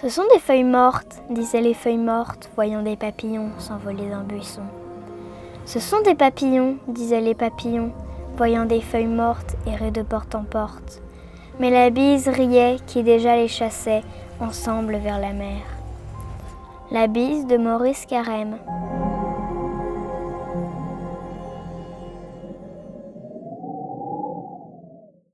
Ce sont des feuilles mortes, disaient les feuilles mortes, voyant des papillons s'envoler d'un buisson. Ce sont des papillons, disaient les papillons, voyant des feuilles mortes errer de porte en porte. Mais la bise riait qui déjà les chassait ensemble vers la mer. La bise de Maurice Carême.